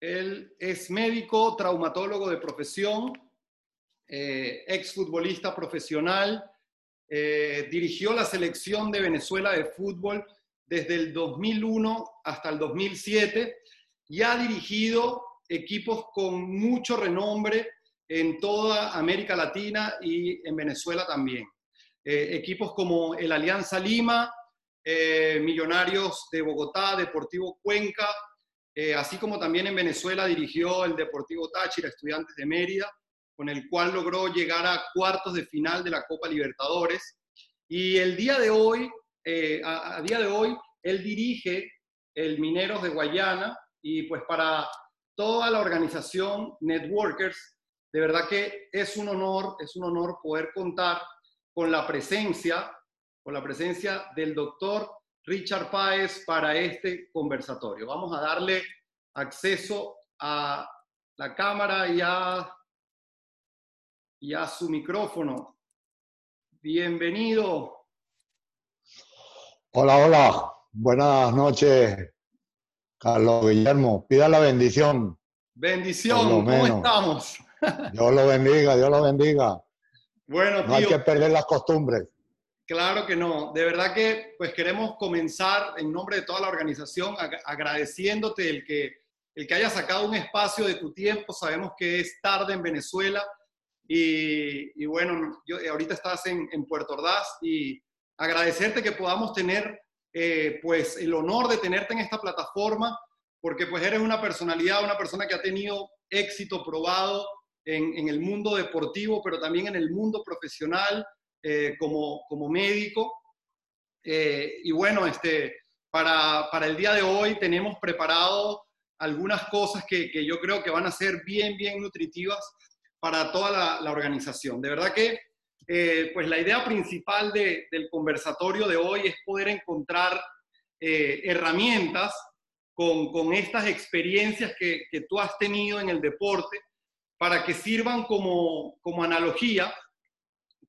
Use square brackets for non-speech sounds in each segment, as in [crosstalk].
Él es médico, traumatólogo de profesión, eh, exfutbolista profesional, eh, dirigió la selección de Venezuela de fútbol desde el 2001 hasta el 2007 y ha dirigido equipos con mucho renombre en toda América Latina y en Venezuela también. Eh, equipos como el Alianza Lima, eh, Millonarios de Bogotá, Deportivo Cuenca, eh, así como también en Venezuela dirigió el Deportivo Táchira, Estudiantes de Mérida, con el cual logró llegar a cuartos de final de la Copa Libertadores. Y el día de hoy, a, a día de hoy, él dirige el Mineros de Guayana y pues para toda la organización Networkers de verdad que es un honor, es un honor poder contar con la presencia, con la presencia del doctor Richard Páez para este conversatorio. Vamos a darle acceso a la cámara y a, y a su micrófono. Bienvenido. Hola, hola. Buenas noches, Carlos Guillermo. Pida la bendición. Bendición, ¿cómo estamos? Dios lo bendiga, Dios lo bendiga. [laughs] Bueno, no hay que perder las costumbres. Claro que no. De verdad que pues queremos comenzar en nombre de toda la organización agradeciéndote el que, el que hayas sacado un espacio de tu tiempo. Sabemos que es tarde en Venezuela y, bueno, yo, ahorita estás en, Puerto Ordaz y agradecerte que podamos tener eh, pues el honor de tenerte en esta plataforma porque pues eres una personalidad, una persona que ha tenido éxito probado en, el mundo deportivo, pero también en el mundo profesional eh, como, como médico. Eh, y bueno, este, para, para, el día de hoy tenemos preparado algunas cosas que, que, yo creo que van a ser bien, bien nutritivas para toda la, la organización. De verdad que eh, pues la idea principal de, del conversatorio de hoy es poder encontrar herramientas con, con, estas experiencias que, que, tú has tenido en el deporte para que sirvan como, como analogía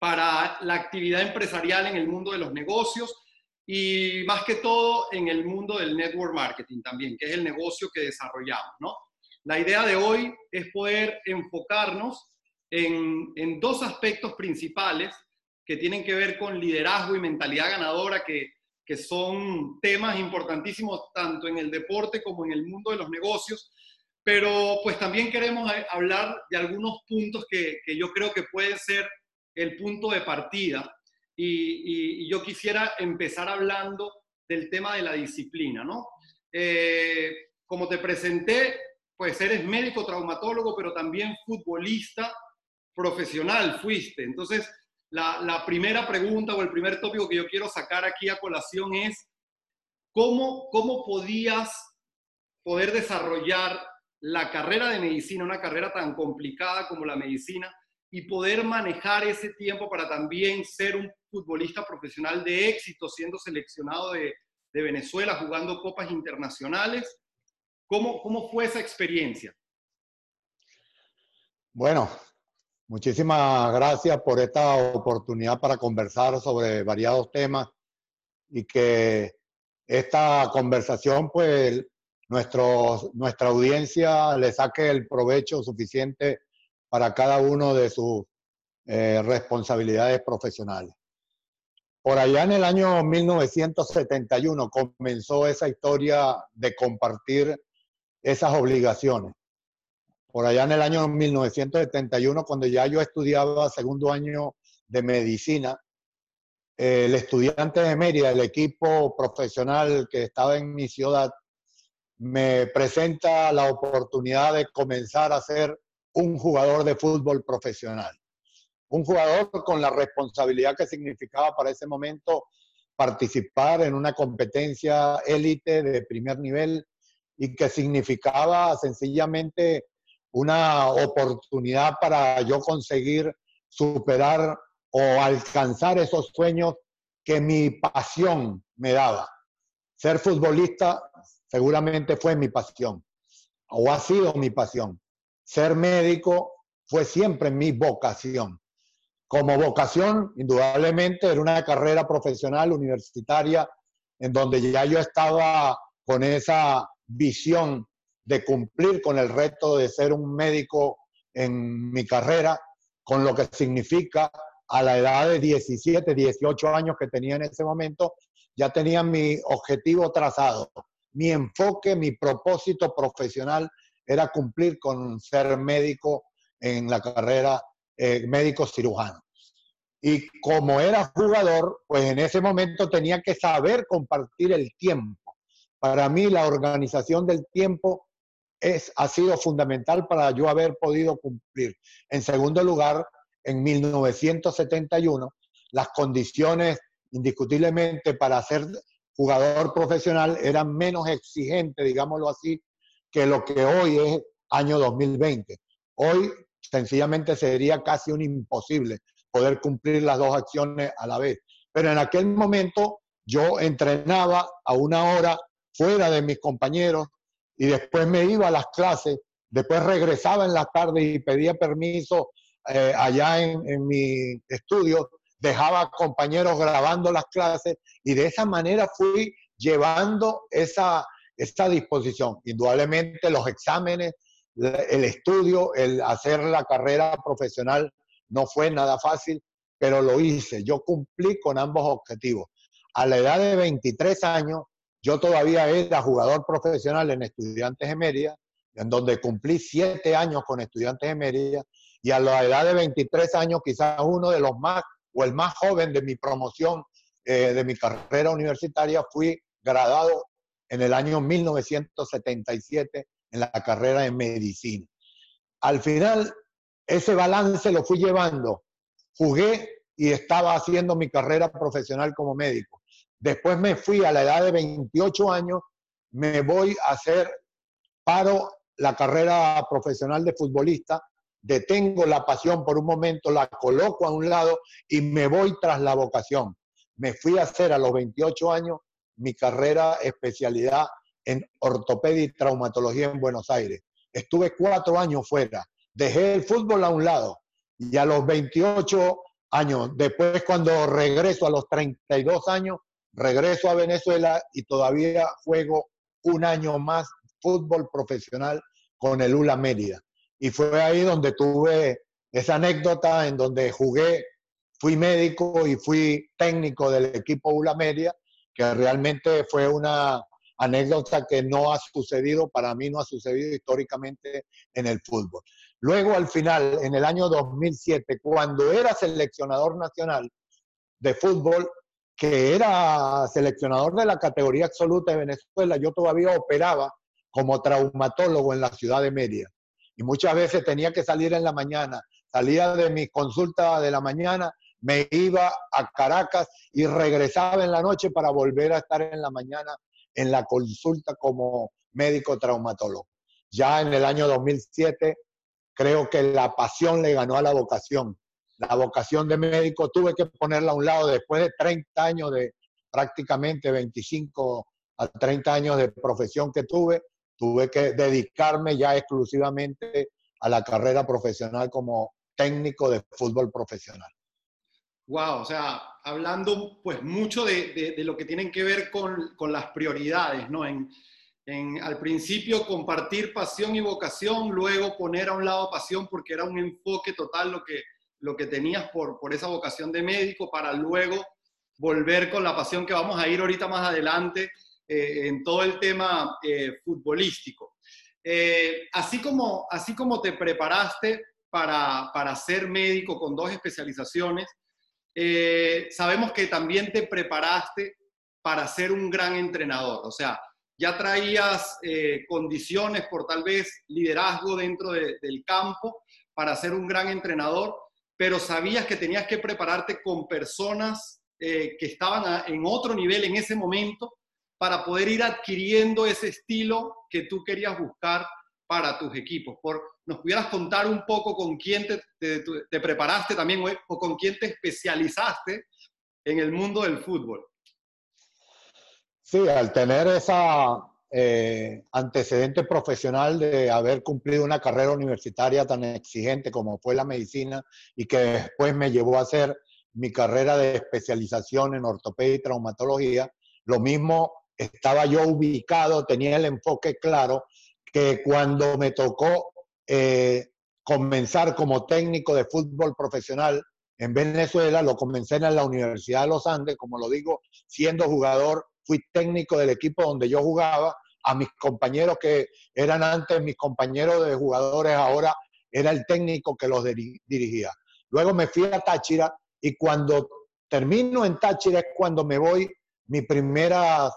para la actividad empresarial en el mundo de los negocios y más que todo en el mundo del network marketing también, que es el negocio que desarrollamos, ¿no? La idea de hoy es poder enfocarnos en, en, dos aspectos principales que tienen que ver con liderazgo y mentalidad ganadora, que, que son temas importantísimos tanto en el deporte como en el mundo de los negocios, pero pues también queremos eh, hablar de algunos puntos que, que yo creo que pueden ser el punto de partida. Y, yo quisiera empezar hablando del tema de la disciplina, ¿no? Eh, como te presenté, pues eres médico traumatólogo, pero también futbolista profesional fuiste. Entonces, la, la primera pregunta o el primer tópico que yo quiero sacar aquí a colación es, ¿cómo, cómo podías poder desarrollar la carrera de medicina, una carrera tan complicada como la medicina, y poder manejar ese tiempo para también ser un futbolista profesional de éxito, siendo seleccionado de, Venezuela, jugando copas internacionales. ¿Cómo, ¿Cómo fue esa experiencia? Bueno, muchísimas gracias por esta oportunidad para conversar sobre variados temas y que esta conversación pues nuestro, nuestra audiencia le saque el provecho suficiente para cada uno de sus eh, responsabilidades profesionales. Por allá en el año 1971 comenzó esa historia de compartir esas obligaciones. Por allá en el año 1971, cuando ya yo estudiaba segundo año de medicina, el estudiante de Mérida, el equipo profesional que estaba en mi ciudad, me presenta la oportunidad de comenzar a ser un jugador de fútbol profesional. Un jugador con la responsabilidad que significaba para ese momento participar en una competencia élite de primer nivel y que significaba sencillamente una oportunidad para yo conseguir superar o alcanzar esos sueños que mi pasión me daba. Ser futbolista seguramente fue mi pasión o ha sido mi pasión. Ser médico fue siempre mi vocación. Como vocación, indudablemente, era una carrera profesional universitaria en donde ya yo estaba con esa visión de cumplir con el reto de ser un médico en mi carrera, con lo que significa a la edad de 17, 18 años que tenía en ese momento, ya tenía mi objetivo trazado. Mi enfoque, mi propósito profesional era cumplir con ser médico en la carrera eh, médico cirujano. Y como era jugador, pues en ese momento tenía que saber compartir el tiempo. Para mí la organización del tiempo es, ha sido fundamental para yo haber podido cumplir. En segundo lugar, en 1971, las condiciones indiscutiblemente para ser jugador profesional eran menos exigentes, digámoslo así, que lo que hoy es año 2020. Hoy sencillamente sería casi un imposible poder cumplir las dos acciones a la vez. Pero en aquel momento yo entrenaba a una hora fuera de mis compañeros y después me iba a las clases, después regresaba en la tarde y pedía permiso eh, allá en, en mi estudio, dejaba compañeros grabando las clases y de esa manera fui llevando esa, esa disposición. Indudablemente los exámenes, el estudio, el hacer la carrera profesional no fue nada fácil, pero lo hice. Yo cumplí con ambos objetivos. A la edad de 23 años, yo todavía era jugador profesional en Estudiantes de Mérida, en donde cumplí siete años con Estudiantes de Mérida, y a la edad de 23 años, quizás uno de los más o el más joven de mi promoción eh, de mi carrera universitaria, fui graduado en el año 1977 en la carrera de medicina. Al final, ese balance lo fui llevando. Jugué y estaba haciendo mi carrera profesional como médico. Después me fui a la edad de 28 años, me voy a hacer paro la carrera profesional de futbolista detengo la pasión por un momento, la coloco a un lado y me voy tras la vocación. Me fui a hacer a los 28 años mi carrera especialidad en ortopedia y traumatología en Buenos Aires. Estuve cuatro años fuera, dejé el fútbol a un lado y a los 28 años, después cuando regreso a los 32 años, regreso a Venezuela y todavía juego un año más fútbol profesional con el ULA Mérida. Y fue ahí donde tuve esa anécdota en donde jugué, fui médico y fui técnico del equipo ULA Media, que realmente fue una anécdota que no ha sucedido, para mí no ha sucedido históricamente en el fútbol. Luego, al final, en el año 2007, cuando era seleccionador nacional de fútbol, que era seleccionador de la categoría absoluta de Venezuela, yo todavía operaba como traumatólogo en la ciudad de Mérida y muchas veces tenía que salir en la mañana. Salía de mi consulta de la mañana, me iba a Caracas y regresaba en la noche para volver a estar en la mañana en la consulta como médico traumatólogo. Ya en el año 2007 creo que la pasión le ganó a la vocación. La vocación de médico tuve que ponerla a un lado después de 30 años de prácticamente 25 a 30 años de profesión que tuve tuve que dedicarme ya exclusivamente a la carrera profesional como técnico de fútbol profesional. Wow, o sea, hablando pues mucho de, de, lo que tienen que ver con, con las prioridades, ¿no? En, en, al principio compartir pasión y vocación, luego poner a un lado pasión porque era un enfoque total lo que, lo que tenías por, por esa vocación de médico para luego volver con la pasión que vamos a ir ahorita más adelante eh, en todo el tema eh, futbolístico. Eh, así, como, así como te preparaste para, para ser médico con dos especializaciones, sabemos que también te preparaste para ser un gran entrenador. O sea, ya traías condiciones por tal vez liderazgo dentro del campo para ser un gran entrenador, pero sabías que tenías que prepararte con personas que estaban en otro nivel en ese momento para poder ir adquiriendo ese estilo que tú querías buscar para tus equipos. Por, ¿Nos pudieras contar un poco con quién te, te, preparaste también o, con quién te especializaste en el mundo del fútbol? Sí, al tener esa eh, antecedente profesional de haber cumplido una carrera universitaria tan exigente como fue la medicina y que después me llevó a hacer mi carrera de especialización en ortopedia y traumatología, lo mismo estaba yo ubicado, tenía el enfoque claro, que cuando me tocó eh, comenzar como técnico de fútbol profesional en Venezuela, lo comencé en la Universidad de los Andes, como lo digo, siendo jugador, fui técnico del equipo donde yo jugaba, a mis compañeros que eran antes mis compañeros de jugadores, ahora era el técnico que los dirigía. Luego me fui a Táchira y cuando termino en Táchira es cuando me voy mi primera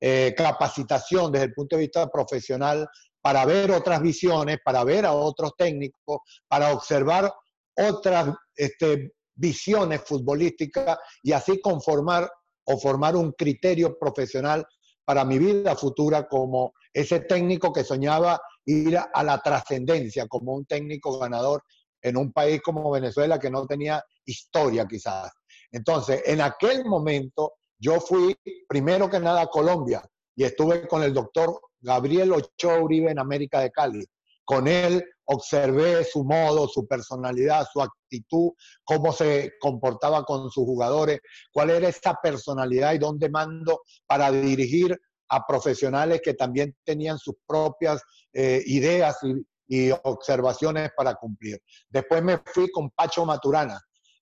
eh, capacitación desde el punto de vista profesional para ver otras visiones, para ver a otros técnicos, para observar otras este, visiones futbolísticas y así conformar o formar un criterio profesional para mi vida futura como ese técnico que soñaba ir a la trascendencia, como un técnico ganador en un país como Venezuela que no tenía historia quizás. Entonces, en aquel momento yo fui primero que nada a Colombia y estuve con el doctor Gabriel Ochoa Uribe en América de Cali. Con él observé su modo, su personalidad, su actitud, cómo se comportaba con sus jugadores, cuál era esa personalidad y dónde mando para dirigir a profesionales que también tenían sus propias eh, ideas y, y observaciones para cumplir. Después me fui con Pacho Maturana,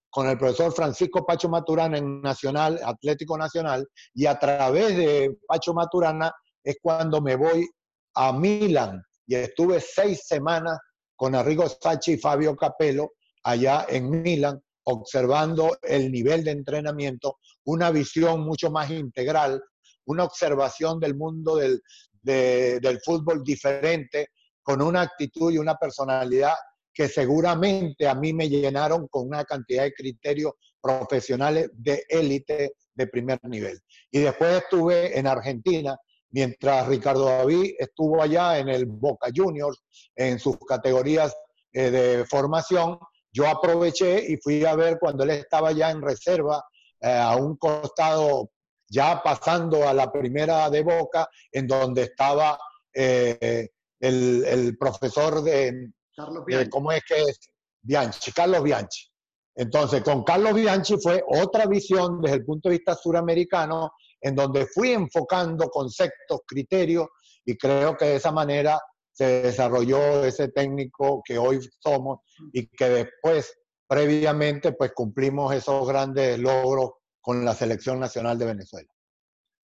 con el profesor Francisco Pacho Maturana en Nacional, Atlético Nacional, y a través de Pacho Maturana es cuando me voy a Milán y estuve seis semanas con Arrigo Sacchi y Fabio Capello allá en Milán, observando el nivel de entrenamiento, una visión mucho más integral, una observación del mundo del, del fútbol diferente, con una actitud y una personalidad que seguramente a mí me llenaron con una cantidad de criterios profesionales de élite de primer nivel. Y después estuve en Argentina mientras Ricardo David estuvo allá en el Boca Juniors, en sus categorías eh, de formación, yo aproveché y fui a ver cuando él estaba ya en reserva, eh, a un costado, ya pasando a la primera de Boca, en donde estaba eh, el, profesor de, Carlos Bianchi. ¿Cómo es que es? Bianchi, Carlos Bianchi. Entonces, con Carlos Bianchi fue otra visión desde el punto de vista suramericano en donde fui enfocando conceptos, criterios, y creo que de esa manera se desarrolló ese técnico que hoy somos y que después, previamente, pues cumplimos esos grandes logros con la Selección Nacional de Venezuela.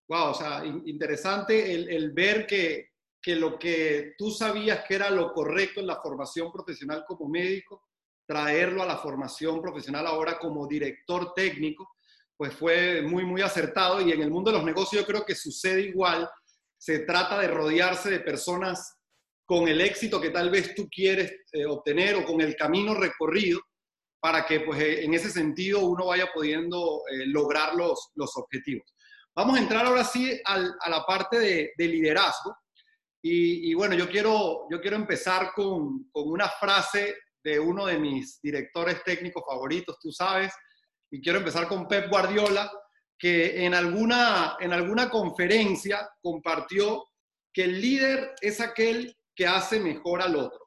Wow, o sea, interesante el, ver que, que lo que tú sabías que era lo correcto en la formación profesional como médico, traerlo a la formación profesional ahora como director técnico pues fue muy, muy acertado y en el mundo de los negocios yo creo que sucede igual. Se trata de rodearse de personas con el éxito que tal vez tú quieres eh, obtener o con el camino recorrido para que pues eh, en ese sentido uno vaya pudiendo eh, lograr los, los objetivos. Vamos a entrar ahora sí a la parte de, liderazgo. Y, y, bueno, yo quiero, yo quiero empezar con, con una frase de uno de mis directores técnicos favoritos, tú sabes, y quiero empezar con Pep Guardiola, que en alguna, en alguna conferencia compartió que el líder es aquel que hace mejor al otro.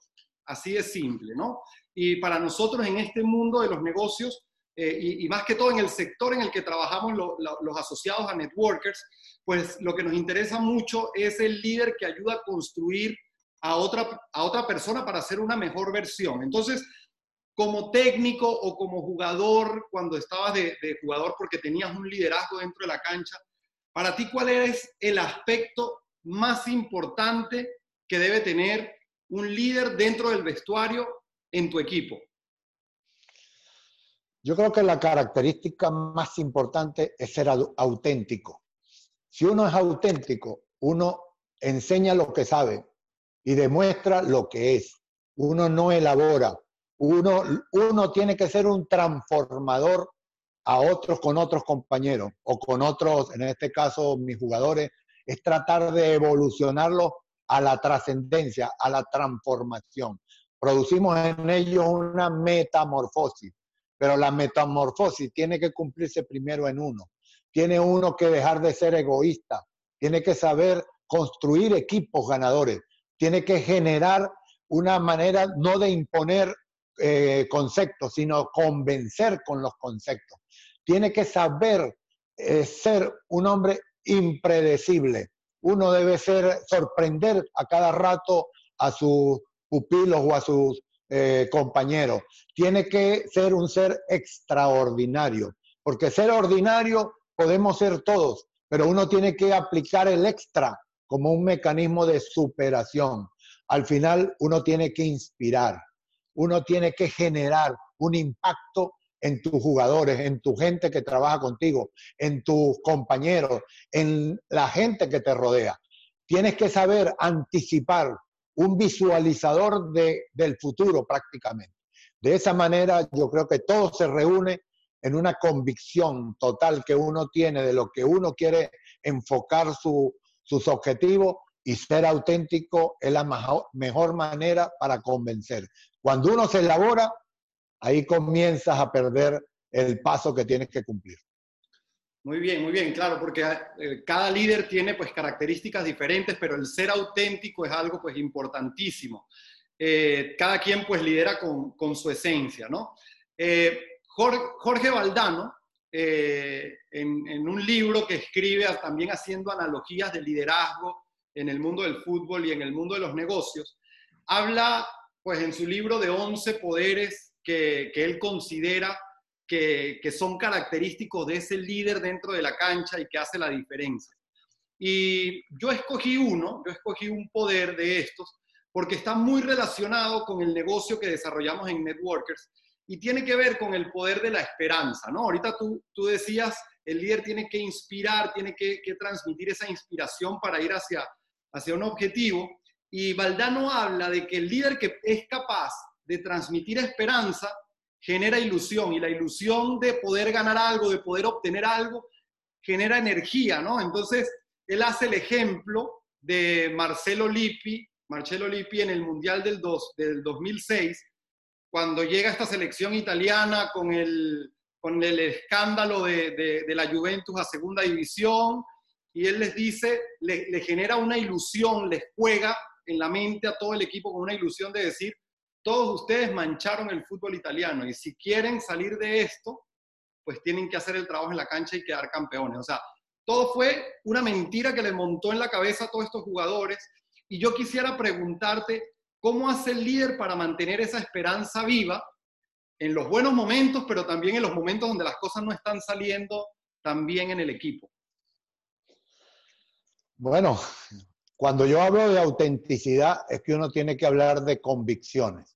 Así de simple, ¿no? Y para nosotros en este mundo de los negocios, eh, y, más que todo en el sector en el que trabajamos los asociados a networkers, pues lo que nos interesa mucho es el líder que ayuda a construir a otra, a otra persona para hacer una mejor versión. Entonces, como técnico o como jugador, cuando estabas de, jugador porque tenías un liderazgo dentro de la cancha, para ti, ¿cuál es el aspecto más importante que debe tener un líder dentro del vestuario en tu equipo? Yo creo que la característica más importante es ser auténtico. Si uno es auténtico, uno enseña lo que sabe y demuestra lo que es. Uno no elabora, uno, uno tiene que ser un transformador a otros con otros compañeros o con otros, en este caso mis jugadores, es tratar de evolucionarlos a la trascendencia, a la transformación. Producimos en ellos una metamorfosis, pero la metamorfosis tiene que cumplirse primero en uno. Tiene uno que dejar de ser egoísta, tiene que saber construir equipos ganadores, tiene que generar una manera no de imponer eh, conceptos, sino convencer con los conceptos. Tiene que saber eh, ser un hombre impredecible. Uno debe ser, sorprender a cada rato a sus pupilos o a sus eh, compañeros. Tiene que ser un ser extraordinario, porque ser ordinario podemos ser todos, pero uno tiene que aplicar el extra como un mecanismo de superación. Al final uno tiene que inspirar, uno tiene que generar un impacto en tus jugadores, en tu gente que trabaja contigo, en tus compañeros, en la gente que te rodea. Tienes que saber anticipar un visualizador de, del futuro prácticamente. De esa manera yo creo que todo se reúne en una convicción total que uno tiene de lo que uno quiere enfocar sus objetivos y ser auténtico es la mejor manera para convencer. Cuando uno se elabora, ahí comienzas a perder el paso que tienes que cumplir. Muy bien, muy bien, claro, porque eh, cada líder tiene pues características diferentes, pero el ser auténtico es algo pues importantísimo. Eh, cada quien pues lidera con, su esencia, ¿no? Eh, Jorge, Valdano, en, en, un libro que escribe también haciendo analogías de liderazgo en el mundo del fútbol y en el mundo de los negocios, habla pues en su libro de 11 poderes que, él considera que, son característicos de ese líder dentro de la cancha y que hace la diferencia. Y yo escogí uno, yo escogí un poder de estos, porque está muy relacionado con el negocio que desarrollamos en Networkers y tiene que ver con el poder de la esperanza, ¿no? Ahorita tú, tú decías, el líder tiene que inspirar, tiene que, que transmitir esa inspiración para ir hacia, hacia un objetivo. Y Valdano habla de que el líder que es capaz de transmitir esperanza genera ilusión y la ilusión de poder ganar algo, de poder obtener algo, genera energía, ¿no? Entonces, él hace el ejemplo de Marcelo Lippi, Marcelo Lippi en el Mundial del, del 2006, cuando llega esta selección italiana con el, con el escándalo de, la Juventus a segunda división, y él les dice, le, genera una ilusión, les juega en la mente a todo el equipo con una ilusión de decir, todos ustedes mancharon el fútbol italiano y si quieren salir de esto, pues tienen que hacer el trabajo en la cancha y quedar campeones. O sea, todo fue una mentira que le montó en la cabeza a todos estos jugadores. Y yo quisiera preguntarte, ¿cómo hace el líder para mantener esa esperanza viva en los buenos momentos, pero también en los momentos donde las cosas no están saliendo tan bien en el equipo? Bueno, cuando yo hablo de autenticidad es que uno tiene que hablar de convicciones.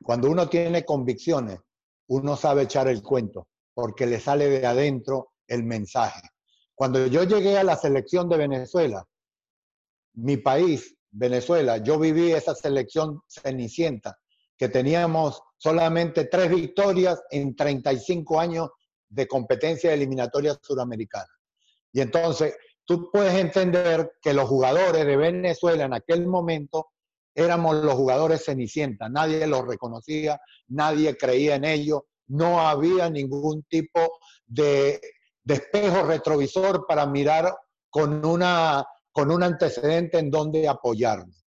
Cuando uno tiene convicciones, uno sabe echar el cuento, porque le sale de adentro el mensaje. Cuando yo llegué a la selección de Venezuela, mi país, Venezuela, yo viví esa selección cenicienta, que teníamos solamente tres victorias en 35 años de competencia eliminatoria suramericana. Y entonces tú puedes entender que los jugadores de Venezuela en aquel momento éramos los jugadores cenicienta, nadie los reconocía, nadie creía en ellos, no había ningún tipo de, espejo retrovisor para mirar con, una, con un antecedente en donde apoyarnos.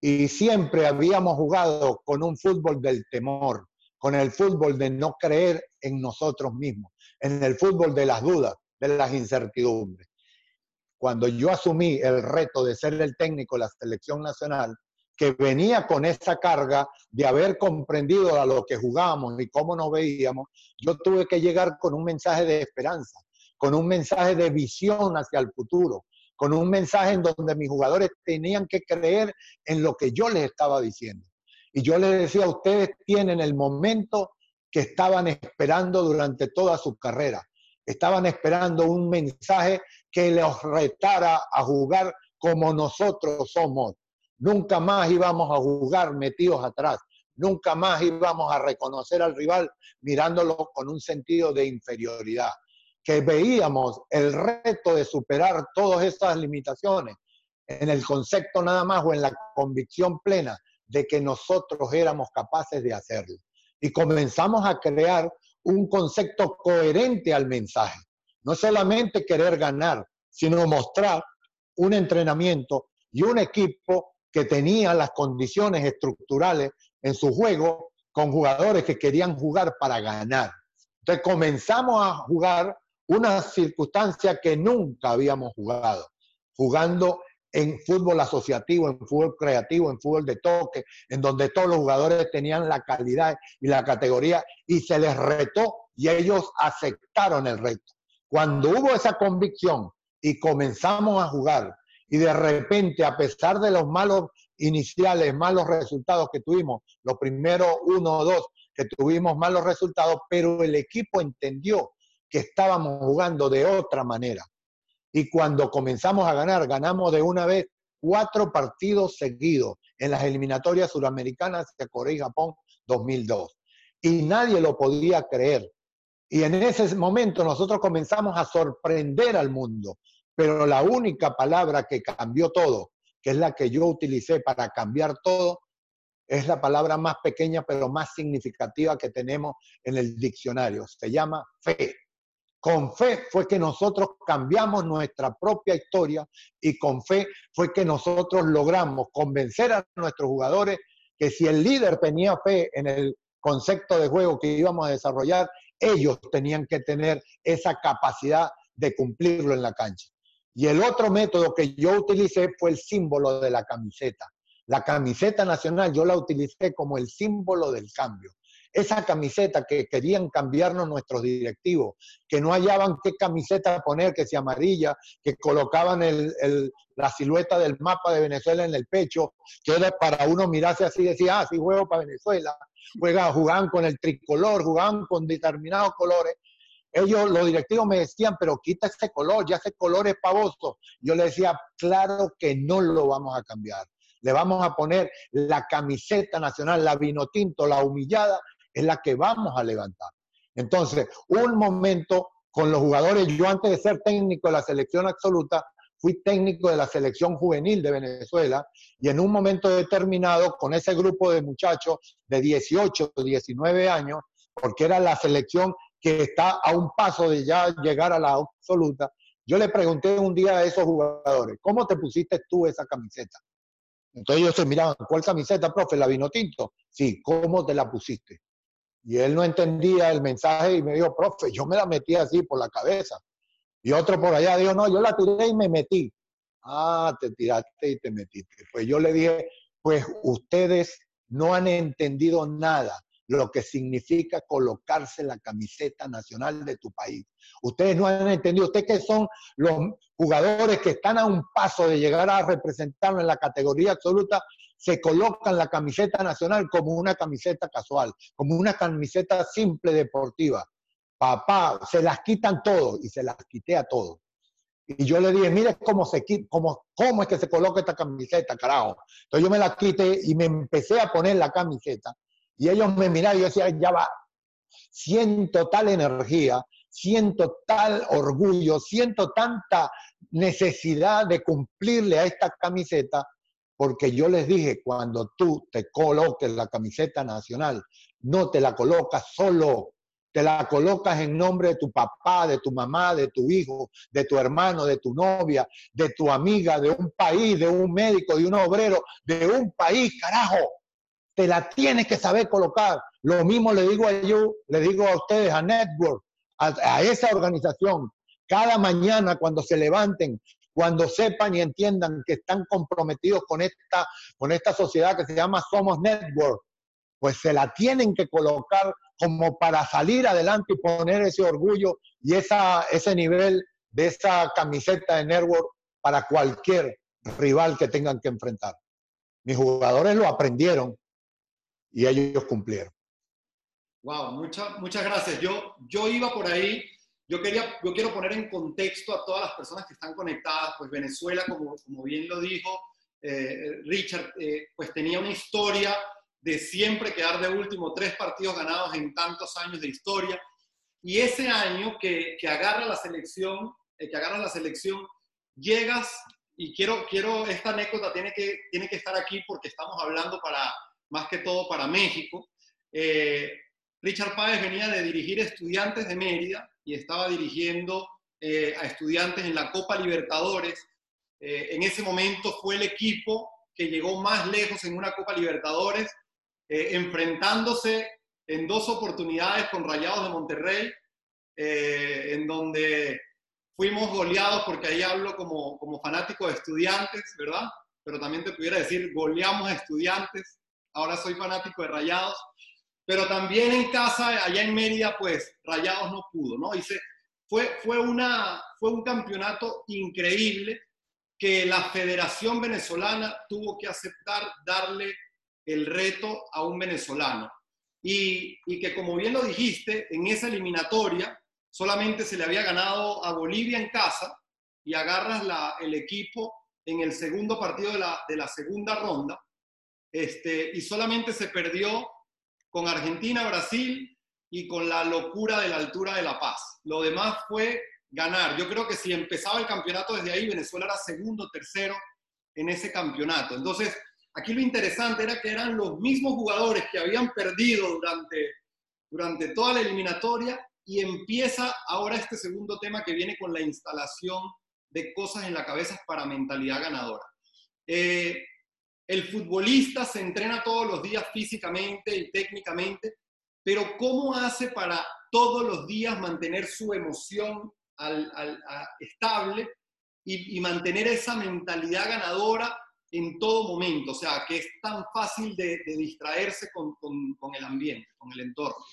Y siempre habíamos jugado con un fútbol del temor, con el fútbol de no creer en nosotros mismos, en el fútbol de las dudas, de las incertidumbres cuando yo asumí el reto de ser el técnico de la selección nacional, que venía con esa carga de haber comprendido a lo que jugábamos y cómo nos veíamos, yo tuve que llegar con un mensaje de esperanza, con un mensaje de visión hacia el futuro, con un mensaje en donde mis jugadores tenían que creer en lo que yo les estaba diciendo. Y yo les decía, ustedes tienen el momento que estaban esperando durante toda su carrera. Estaban esperando un mensaje que los retara a jugar como nosotros somos. Nunca más íbamos a jugar metidos atrás. Nunca más íbamos a reconocer al rival mirándolo con un sentido de inferioridad. Que veíamos el reto de superar todas estas limitaciones en el concepto nada más o en la convicción plena de que nosotros éramos capaces de hacerlo. Y comenzamos a crear un concepto coherente al mensaje. No solamente querer ganar, sino mostrar un entrenamiento y un equipo que tenía las condiciones estructurales en su juego con jugadores que querían jugar para ganar. Entonces comenzamos a jugar una circunstancia que nunca habíamos jugado, jugando en fútbol asociativo, en fútbol creativo, en fútbol de toque, en donde todos los jugadores tenían la calidad y la categoría y se les retó y ellos aceptaron el reto. Cuando hubo esa convicción y comenzamos a jugar y de repente, a pesar de los malos iniciales, malos resultados que tuvimos, los primeros uno o dos que tuvimos malos resultados, pero el equipo entendió que estábamos jugando de otra manera y cuando comenzamos a ganar, ganamos de una vez cuatro partidos seguidos en las eliminatorias suramericanas de Corea y Japón 2002. Y nadie lo podía creer. Y en ese momento nosotros comenzamos a sorprender al mundo. Pero la única palabra que cambió todo, que es la que yo utilicé para cambiar todo, es la palabra más pequeña pero más significativa que tenemos en el diccionario. Se llama fe. Con fe fue que nosotros cambiamos nuestra propia historia y con fe fue que nosotros logramos convencer a nuestros jugadores que si el líder tenía fe en el concepto de juego que íbamos a desarrollar, ellos tenían que tener esa capacidad de cumplirlo en la cancha. Y el otro método que yo utilicé fue el símbolo de la camiseta. La camiseta nacional yo la utilicé como el símbolo del cambio esa camiseta que querían cambiarnos nuestros directivos, que no hallaban qué camiseta poner, que si amarilla, que colocaban la silueta del mapa de Venezuela en el pecho, que era para uno mirarse así y decir, ah, sí juego para Venezuela, juegan, jugaban con el tricolor, jugaban con determinados colores. Ellos, los directivos me decían, pero quita ese color, ya ese color es pavoso. Yo les decía, claro que no lo vamos a cambiar. Le vamos a poner la camiseta nacional, la vino tinto, la humillada, es la que vamos a levantar. Entonces, un momento con los jugadores, yo antes de ser técnico de la selección absoluta, fui técnico de la selección juvenil de Venezuela y en un momento determinado con ese grupo de muchachos de 18, 19 años, porque era la selección que está a un paso de ya llegar a la absoluta, yo le pregunté un día a esos jugadores, ¿cómo te pusiste tú esa camiseta? Entonces ellos se miraban, ¿cuál camiseta, profe? ¿La vino tinto? Sí, ¿cómo te la pusiste? Y él no entendía el mensaje y me dijo, profe, yo me la metí así por la cabeza. Y otro por allá dijo, no, yo la tiré y me metí. Ah, te tiraste y te metiste. Pues yo le dije, pues ustedes no han entendido nada lo que significa colocarse la camiseta nacional de tu país. Ustedes no han entendido, ustedes que son los jugadores que están a un paso de llegar a representarnos en la categoría absoluta, se colocan la camiseta nacional como una camiseta casual, como una camiseta simple deportiva. Papá, se las quitan todo y se las quité a todos. Y yo le dije, mire cómo, se, cómo, cómo es que se coloca esta camiseta, carajo. Entonces yo me la quité y me empecé a poner la camiseta. Y ellos me miraron y yo decía, ya va, siento tal energía, siento tal orgullo, siento tanta necesidad de cumplirle a esta camiseta porque yo les dije, cuando tú te coloques la camiseta nacional, no te la colocas solo, te la colocas en nombre de tu papá, de tu mamá, de tu hijo, de tu hermano, de tu novia, de tu amiga, de un país, de un médico, de un obrero, de un país, carajo. Te la tienes que saber colocar. Lo mismo le digo a yo, le digo a ustedes, a Network, a, esa organización. Cada mañana cuando se levanten, cuando sepan y entiendan que están comprometidos con esta, con esta sociedad que se llama Somos Network, pues se la tienen que colocar como para salir adelante y poner ese orgullo y esa, ese nivel de esa camiseta de Network para cualquier rival que tengan que enfrentar. Mis jugadores lo aprendieron y ellos cumplieron. Wow, muchas muchas gracias. Yo, yo iba por ahí yo, quería, yo quiero poner en contexto a todas las personas que están conectadas, pues Venezuela, como, como bien lo dijo eh, Richard, eh, pues tenía una historia de siempre quedar de último, tres partidos ganados en tantos años de historia. Y ese año que, que agarra la selección, eh, que agarra la selección, llegas, y quiero, quiero, esta anécdota tiene que, tiene que estar aquí porque estamos hablando para, más que todo para México. Richard Páez venía de dirigir estudiantes de Mérida y estaba dirigiendo eh, a estudiantes en la Copa Libertadores. Eh, en ese momento fue el equipo que llegó más lejos en una Copa Libertadores, eh, enfrentándose en dos oportunidades con Rayados de Monterrey, en donde fuimos goleados porque ahí hablo como, como fanático de estudiantes, ¿verdad? Pero también te pudiera decir, goleamos a estudiantes, ahora soy fanático de Rayados, pero también en casa, allá en Mérida, pues Rayados no pudo, ¿no? Y fue, fue, una, fue un campeonato increíble que la Federación Venezolana tuvo que aceptar darle el reto a un venezolano. Y, que como bien lo dijiste, en esa eliminatoria solamente se le había ganado a Bolivia en casa y agarras el equipo en el segundo partido de la, de la segunda ronda este, y solamente se perdió con Argentina, Brasil y con la locura de la altura de La Paz. Lo demás fue ganar. Yo creo que si empezaba el campeonato desde ahí, Venezuela era segundo, tercero en ese campeonato. Entonces, aquí lo interesante era que eran los mismos jugadores que habían perdido durante, durante toda la eliminatoria y empieza ahora este segundo tema que viene con la instalación de cosas en la cabeza para mentalidad ganadora. Eh, el futbolista se entrena todos los días físicamente y técnicamente, pero ¿cómo hace para todos los días mantener su emoción estable y, mantener esa mentalidad ganadora en todo momento? O sea, que es tan fácil de, distraerse con, el ambiente, con el entorno.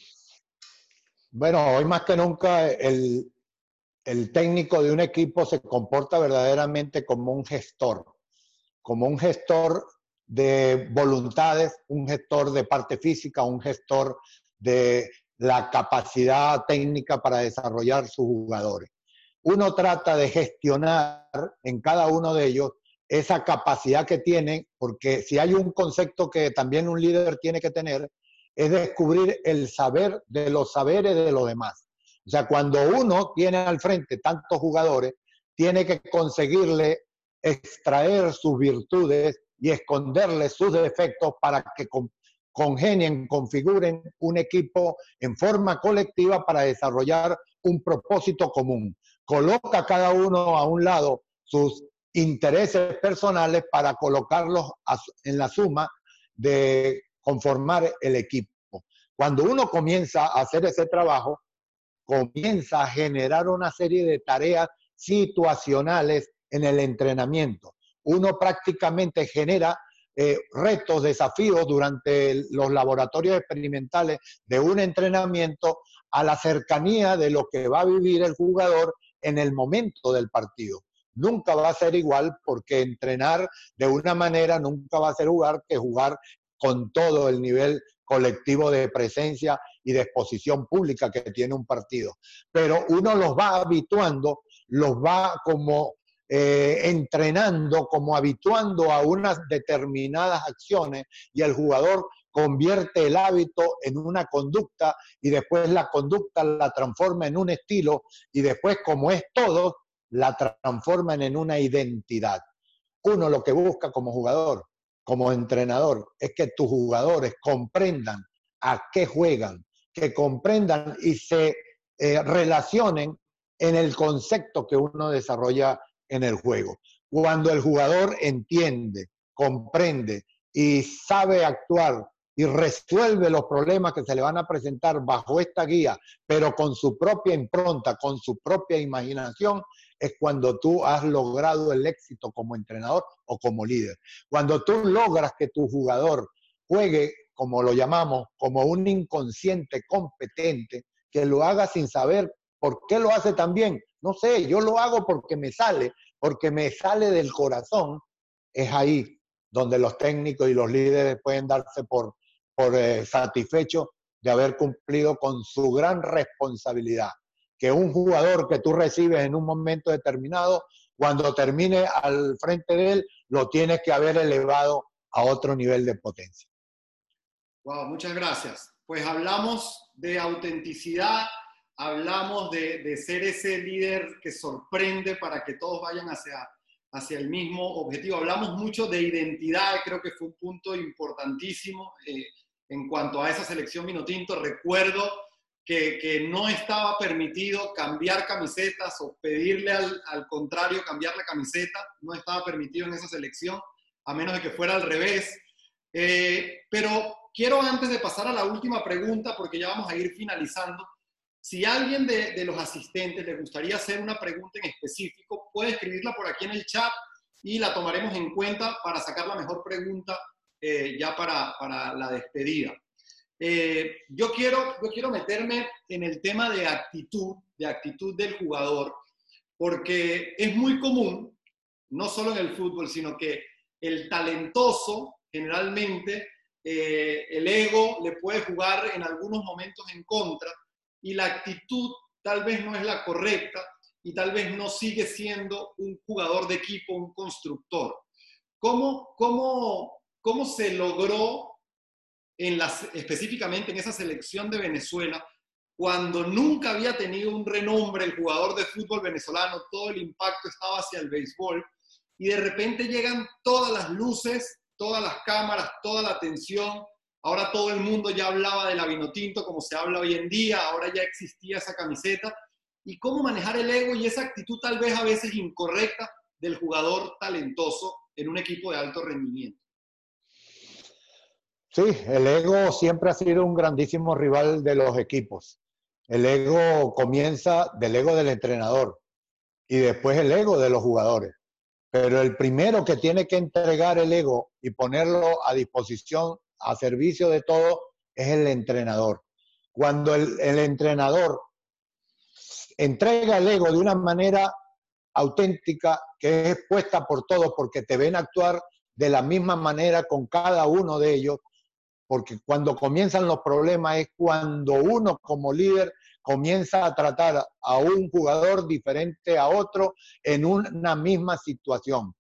Bueno, hoy más que nunca el, el técnico de un equipo se comporta verdaderamente como un gestor, como un gestor de voluntades, un gestor de parte física, un gestor de la capacidad técnica para desarrollar sus jugadores. Uno trata de gestionar en cada uno de ellos esa capacidad que tienen, porque si hay un concepto que también un líder tiene que tener, es descubrir el saber de los saberes de los demás. O sea, cuando uno tiene al frente tantos jugadores, tiene que conseguirle extraer sus virtudes y esconderle sus defectos para que congenien, configuren un equipo en forma colectiva para desarrollar un propósito común. Coloca cada uno a un lado sus intereses personales para colocarlos en la suma de conformar el equipo. Cuando uno comienza a hacer ese trabajo, comienza a generar una serie de tareas situacionales en el entrenamiento uno prácticamente genera eh, retos, desafíos durante los laboratorios experimentales de un entrenamiento a la cercanía de lo que va a vivir el jugador en el momento del partido. Nunca va a ser igual porque entrenar de una manera nunca va a ser jugar que jugar con todo el nivel colectivo de presencia y de exposición pública que tiene un partido. Pero uno los va habituando, los va como eh, entrenando, como habituando a unas determinadas acciones y el jugador convierte el hábito en una conducta y después la conducta la transforma en un estilo y después, como es todo, la transforman en una identidad. Uno lo que busca como jugador, como entrenador, es que tus jugadores comprendan a qué juegan, que comprendan y se eh, relacionen en el concepto que uno desarrolla en el juego. Cuando el jugador entiende, comprende y sabe actuar y resuelve los problemas que se le van a presentar bajo esta guía, pero con su propia impronta, con su propia imaginación, es cuando tú has logrado el éxito como entrenador o como líder. Cuando tú logras que tu jugador juegue, como lo llamamos, como un inconsciente competente, que lo haga sin saber por qué lo hace tan bien, no sé, yo lo hago porque me sale, porque me sale del corazón. Es ahí donde los técnicos y los líderes pueden darse por, por eh, satisfechos de haber cumplido con su gran responsabilidad. Que un jugador que tú recibes en un momento determinado, cuando termine al frente de él, lo tienes que haber elevado a otro nivel de potencia. Wow, muchas gracias. Pues hablamos de autenticidad, hablamos de, ser ese líder que sorprende para que todos vayan hacia, hacia el mismo objetivo. Hablamos mucho de identidad, creo que fue un punto importantísimo eh, en cuanto a esa selección Minotinto. Recuerdo que, no estaba permitido cambiar camisetas o pedirle al, contrario cambiar la camiseta, no estaba permitido en esa selección, a menos de que fuera al revés. Eh, pero quiero antes de pasar a la última pregunta, porque ya vamos a ir finalizando, Si alguien de, los asistentes le gustaría hacer una pregunta en específico, puede escribirla por aquí en el chat y la tomaremos en cuenta para sacar la mejor pregunta eh, ya para, para, la despedida. Eh, yo, quiero, yo quiero meterme en el tema de actitud, de actitud del jugador, porque es muy común, no solo en el fútbol, sino que el talentoso generalmente eh, el ego le puede jugar en algunos momentos en contra y la actitud tal vez no es la correcta y tal vez no sigue siendo un jugador de equipo, un constructor. ¿Cómo, cómo, cómo se logró en específicamente en esa selección de Venezuela, cuando nunca había tenido un renombre el jugador de fútbol venezolano, todo el impacto estaba hacia el béisbol, y de repente llegan todas las luces, todas las cámaras, toda la atención, Ahora todo el mundo ya hablaba de la Vinotinto como se habla hoy en día, ahora ya existía esa camiseta. Y cómo manejar el ego y esa actitud tal vez a veces incorrecta del jugador talentoso en un equipo de alto rendimiento. Sí, el ego siempre ha sido un grandísimo rival de los equipos. El ego comienza del ego del entrenador y después el ego de los jugadores. Pero el primero que tiene que entregar el ego y ponerlo a disposición a servicio de todo es el entrenador. Cuando el, entrenador entrega el ego de una manera auténtica, que es expuesta por todos, porque te ven actuar de la misma manera con cada uno de ellos, porque cuando comienzan los problemas es cuando uno como líder comienza a tratar a un jugador diferente a otro en una misma situación.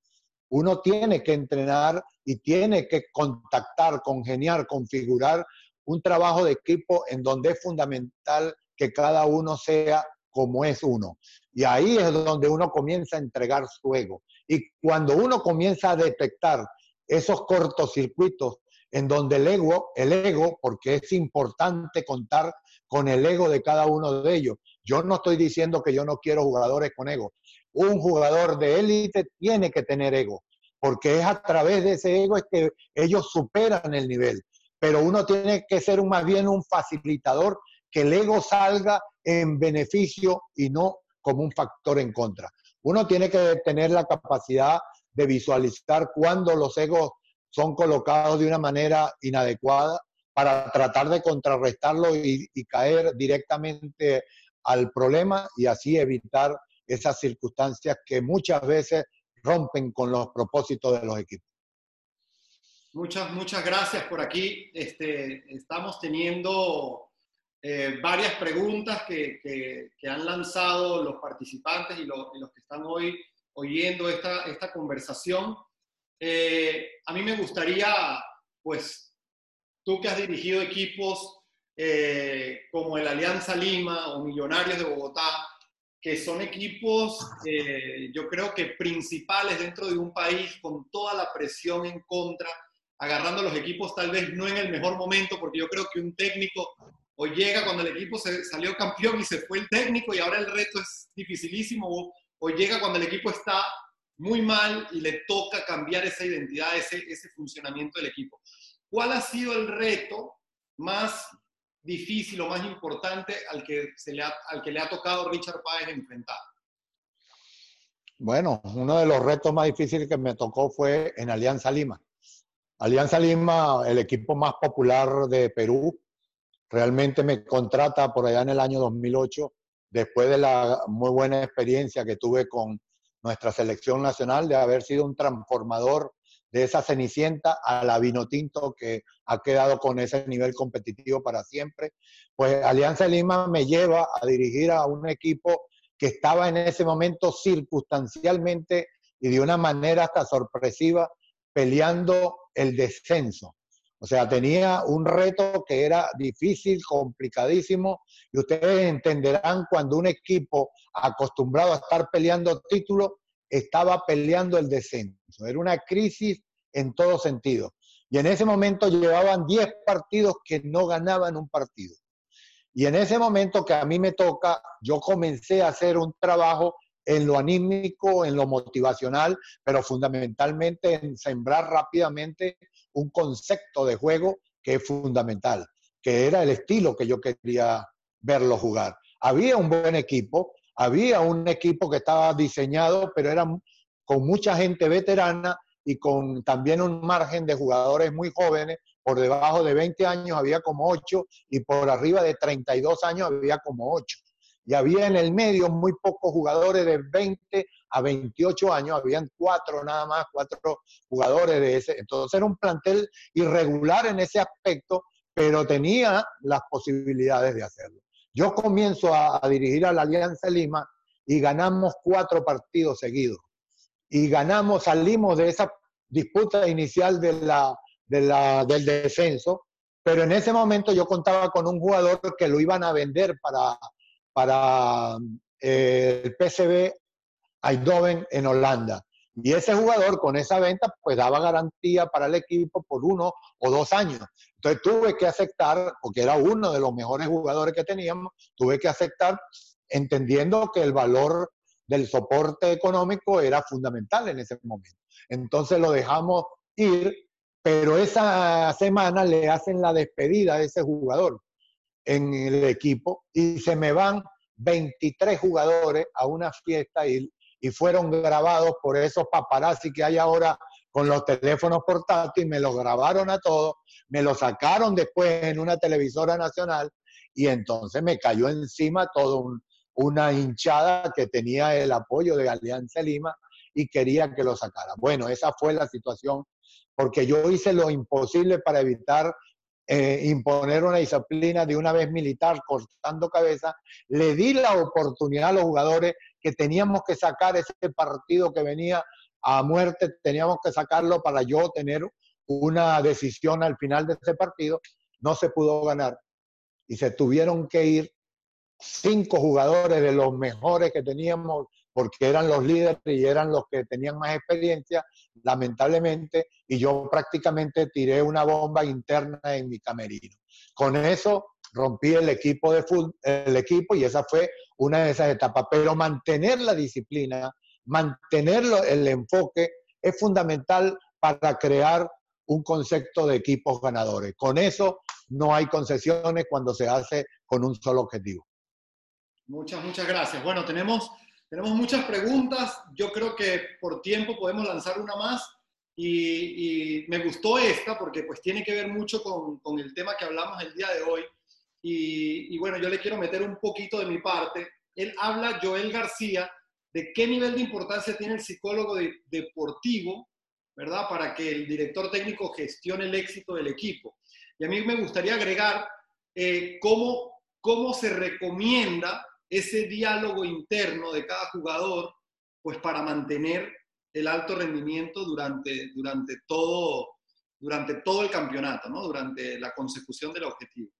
Uno tiene que entrenar y tiene que contactar, congeniar, configurar un trabajo de equipo en donde es fundamental que cada uno sea como es uno. Y ahí es donde uno comienza a entregar su ego. Y cuando uno comienza a detectar esos cortocircuitos en donde el ego, el ego, porque es importante contar con el ego de cada uno de ellos. Yo no estoy diciendo que yo no quiero jugadores con ego, un jugador de élite tiene que tener ego, porque es a través de ese ego es que ellos superan el nivel. Pero uno tiene que ser más bien un facilitador, que el ego salga en beneficio y no como un factor en contra. Uno tiene que tener la capacidad de visualizar cuando los egos son colocados de una manera inadecuada para tratar de contrarrestarlo y, y caer directamente al problema y así evitar esas circunstancias que muchas veces rompen con los propósitos de los equipos. Muchas, muchas gracias por aquí. Este, estamos teniendo eh, varias preguntas que, que, han lanzado los participantes y, los que están hoy oyendo esta, esta conversación. Eh, a mí me gustaría, pues, tú que has dirigido equipos eh, como el Alianza Lima o Millonarios de Bogotá, que son equipos, eh, yo creo que principales dentro de un país con toda la presión en contra, agarrando los equipos tal vez no en el mejor momento, porque yo creo que un técnico o llega cuando el equipo se salió campeón y se fue el técnico y ahora el reto es dificilísimo, o, o llega cuando el equipo está muy mal y le toca cambiar esa identidad, ese, ese funcionamiento del equipo. ¿Cuál ha sido el reto más difícil o más importante al que, se le ha, al que le ha tocado Richard Páez enfrentar? Bueno, uno de los retos más difíciles que me tocó fue en Alianza Lima. Alianza Lima, el equipo más popular de Perú, realmente me contrata por allá en el año 2008, después de la muy buena experiencia que tuve con nuestra selección nacional, de haber sido un transformador de esa Cenicienta a la Vinotinto que ha quedado con ese nivel competitivo para siempre. Pues Alianza Lima me lleva a dirigir a un equipo que estaba en ese momento circunstancialmente y de una manera hasta sorpresiva peleando el descenso. O sea, tenía un reto que era difícil, complicadísimo, y ustedes entenderán cuando un equipo acostumbrado a estar peleando títulos estaba peleando el descenso. Era una crisis en todo sentido. Y en ese momento llevaban 10 partidos que no ganaban un partido. Y en ese momento que a mí me toca, yo comencé a hacer un trabajo en lo anímico, en lo motivacional, pero fundamentalmente en sembrar rápidamente un concepto de juego que es fundamental, que era el estilo que yo quería verlo jugar. había un buen equipo, había un equipo que estaba diseñado, pero era con mucha gente veterana y con también un margen de jugadores muy jóvenes. Por debajo de 20 años había como 8 y por arriba de 32 años había como 8. Y había en el medio muy pocos jugadores de 20 a 28 años, habían cuatro nada más, cuatro jugadores de ese. Entonces era un plantel irregular en ese aspecto, pero tenía las posibilidades de hacerlo. Yo comienzo a, dirigir a la Alianza Lima y ganamos cuatro partidos seguidos. Y ganamos, salimos de esa disputa inicial del descenso, pero en ese momento yo contaba con un jugador que lo iban a vender para, para eh, el PSV Eindhoven en Holanda. Y ese jugador con esa venta pues daba garantía para el equipo por uno o dos años. Entonces tuve que aceptar, porque era uno de los mejores jugadores que teníamos, tuve que aceptar entendiendo que el valor del soporte económico era fundamental en ese momento. Entonces lo dejamos ir, pero esa semana le hacen la despedida a ese jugador en el equipo y se me van 23 jugadores a una fiesta y, y fueron grabados por esos paparazzi que hay ahora con los teléfonos portátiles, me los grabaron a todos, me lo sacaron después en una televisora nacional y entonces me cayó encima toda una hinchada que tenía el apoyo de Alianza Lima y quería que lo sacara. Bueno, esa fue la situación, porque yo hice lo imposible para evitar eh, imponer una disciplina de una vez militar cortando cabeza, le di la oportunidad a los jugadores teníamos que sacar ese partido que venía a muerte, teníamos que sacarlo para yo tener una decisión al final de ese partido, no se pudo ganar y se tuvieron que ir cinco jugadores de los mejores que teníamos porque eran los líderes y eran los que tenían más experiencia, lamentablemente, y yo prácticamente tiré una bomba interna en mi camerino. Con eso rompí el equipo de fútbol, el equipo y esa fue una de esas etapas, pero mantener la disciplina, mantener el enfoque es fundamental para crear un concepto de equipos ganadores. Con eso no hay concesiones cuando se hace con un solo objetivo. Muchas, muchas gracias. Bueno, tenemos, tenemos muchas preguntas. Yo creo que por tiempo podemos lanzar una más. Y, me gustó esta porque pues tiene que ver mucho con, con el tema que hablamos el día de hoy. Y, bueno, yo le quiero meter un poquito de mi parte. Él habla, Joel García, de qué nivel de importancia tiene el psicólogo deportivo, ¿verdad? Para que el director técnico gestione el éxito del equipo. Y a mí me gustaría agregar eh, cómo, cómo se recomienda ese diálogo interno de cada jugador, pues para mantener el alto rendimiento durante, durante, todo, durante todo el campeonato, ¿no? Durante la consecución del objetivo.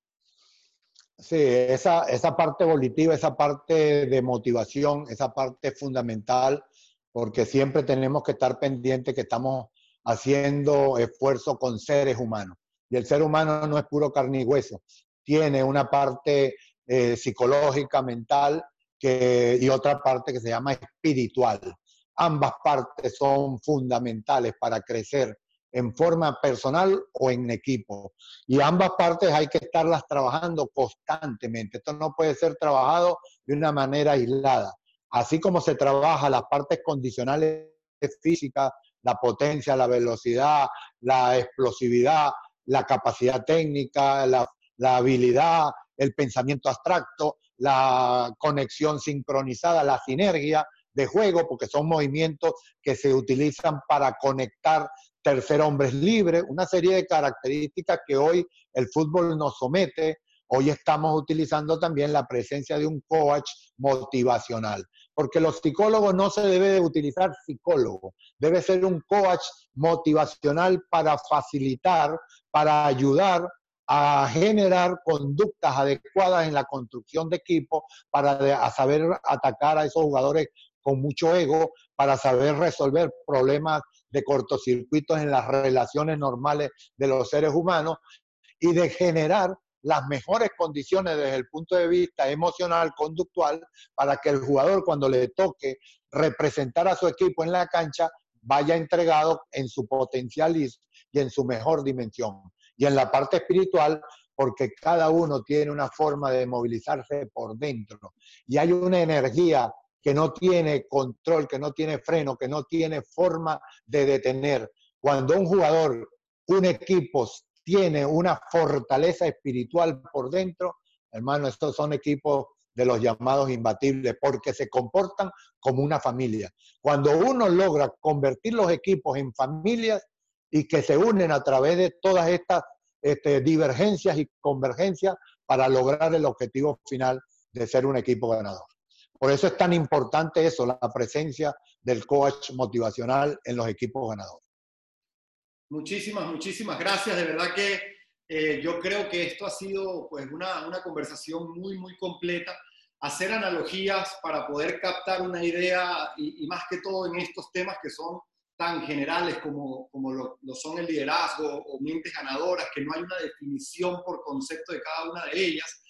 Sí, esa, esa parte volitiva, esa parte de motivación, esa parte fundamental, porque siempre tenemos que estar pendientes que estamos haciendo esfuerzo con seres humanos. Y el ser humano no es puro carne y hueso, tiene una parte eh, psicológica, mental, y otra parte que se llama espiritual. Ambas partes son fundamentales para crecer en forma personal o en equipo. Y ambas partes hay que estarlas trabajando constantemente. Esto no puede ser trabajado de una manera aislada. Así como se trabaja las partes condicionales físicas, la potencia, la velocidad, la explosividad, la capacidad técnica, la, la habilidad, el pensamiento abstracto, la conexión sincronizada, la sinergia de juego, porque son movimientos que se utilizan para conectar tercer hombres libres, una serie de características que hoy el fútbol nos somete. Hoy estamos utilizando también la presencia de un coach motivacional, porque los psicólogos no se debe de utilizar psicólogo, debe ser un coach motivacional para facilitar, para ayudar a generar conductas adecuadas en la construcción de equipo, para saber atacar a esos jugadores con mucho ego, para saber resolver problemas de cortocircuitos en las relaciones normales de los seres humanos y de generar las mejores condiciones desde el punto de vista emocional, conductual, para que el jugador cuando le toque representar a su equipo en la cancha vaya entregado en su potencial y en su mejor dimensión. Y en la parte espiritual, porque cada uno tiene una forma de movilizarse por dentro y hay una energía que no tiene control, que no tiene freno, que no tiene forma de detener. Cuando un jugador, un equipo tiene una fortaleza espiritual por dentro, hermano, estos son equipos de los llamados imbatibles, porque se comportan como una familia. Cuando uno logra convertir los equipos en familias y que se unen a través de todas estas este, divergencias y convergencias para lograr el objetivo final de ser un equipo ganador. Por eso es tan importante eso, la presencia del coach motivacional en los equipos ganadores. Muchísimas, muchísimas gracias. De verdad que eh, yo creo que esto ha sido pues, una, una, conversación muy, muy completa. Hacer analogías para poder captar una idea y, más que todo en estos temas que son tan generales como, como lo, lo, son el liderazgo o mentes ganadoras, que no hay una definición por concepto de cada una de ellas.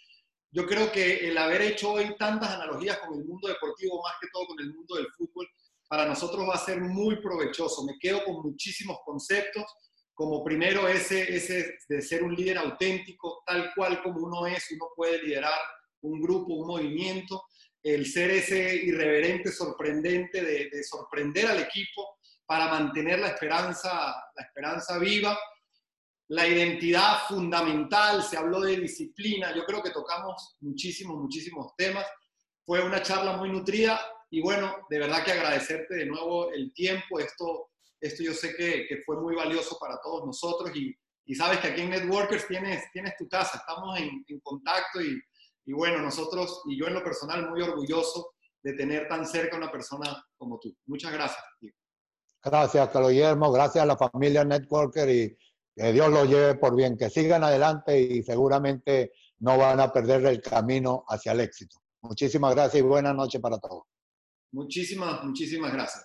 Yo creo que el haber hecho hoy tantas analogías con el mundo deportivo, más que todo con el mundo del fútbol, para nosotros va a ser muy provechoso. Me quedo con muchísimos conceptos como primero ese, ese de ser un líder auténtico, tal cual como uno es, uno puede liderar un grupo, un movimiento, el ser ese irreverente, sorprendente, de, sorprender al equipo para mantener la esperanza, la esperanza viva, la identidad fundamental, se habló de disciplina, yo creo que tocamos muchísimos, muchísimos temas. Fue una charla muy nutrida y bueno, de verdad que agradecerte de nuevo el tiempo, esto esto yo sé que, fue muy valioso para todos nosotros y, sabes que aquí en Networkers tienes, tienes tu casa, estamos en, en contacto y, y, bueno, nosotros y yo en lo personal muy orgulloso de tener tan cerca una persona como tú. Muchas gracias. Gracias, Carlos Guillermo, gracias a la familia Networker y que Dios los lleve por bien, que sigan adelante y seguramente no van a perder el camino hacia el éxito. Muchísimas gracias y buenas noches para todos. Muchísimas, muchísimas gracias.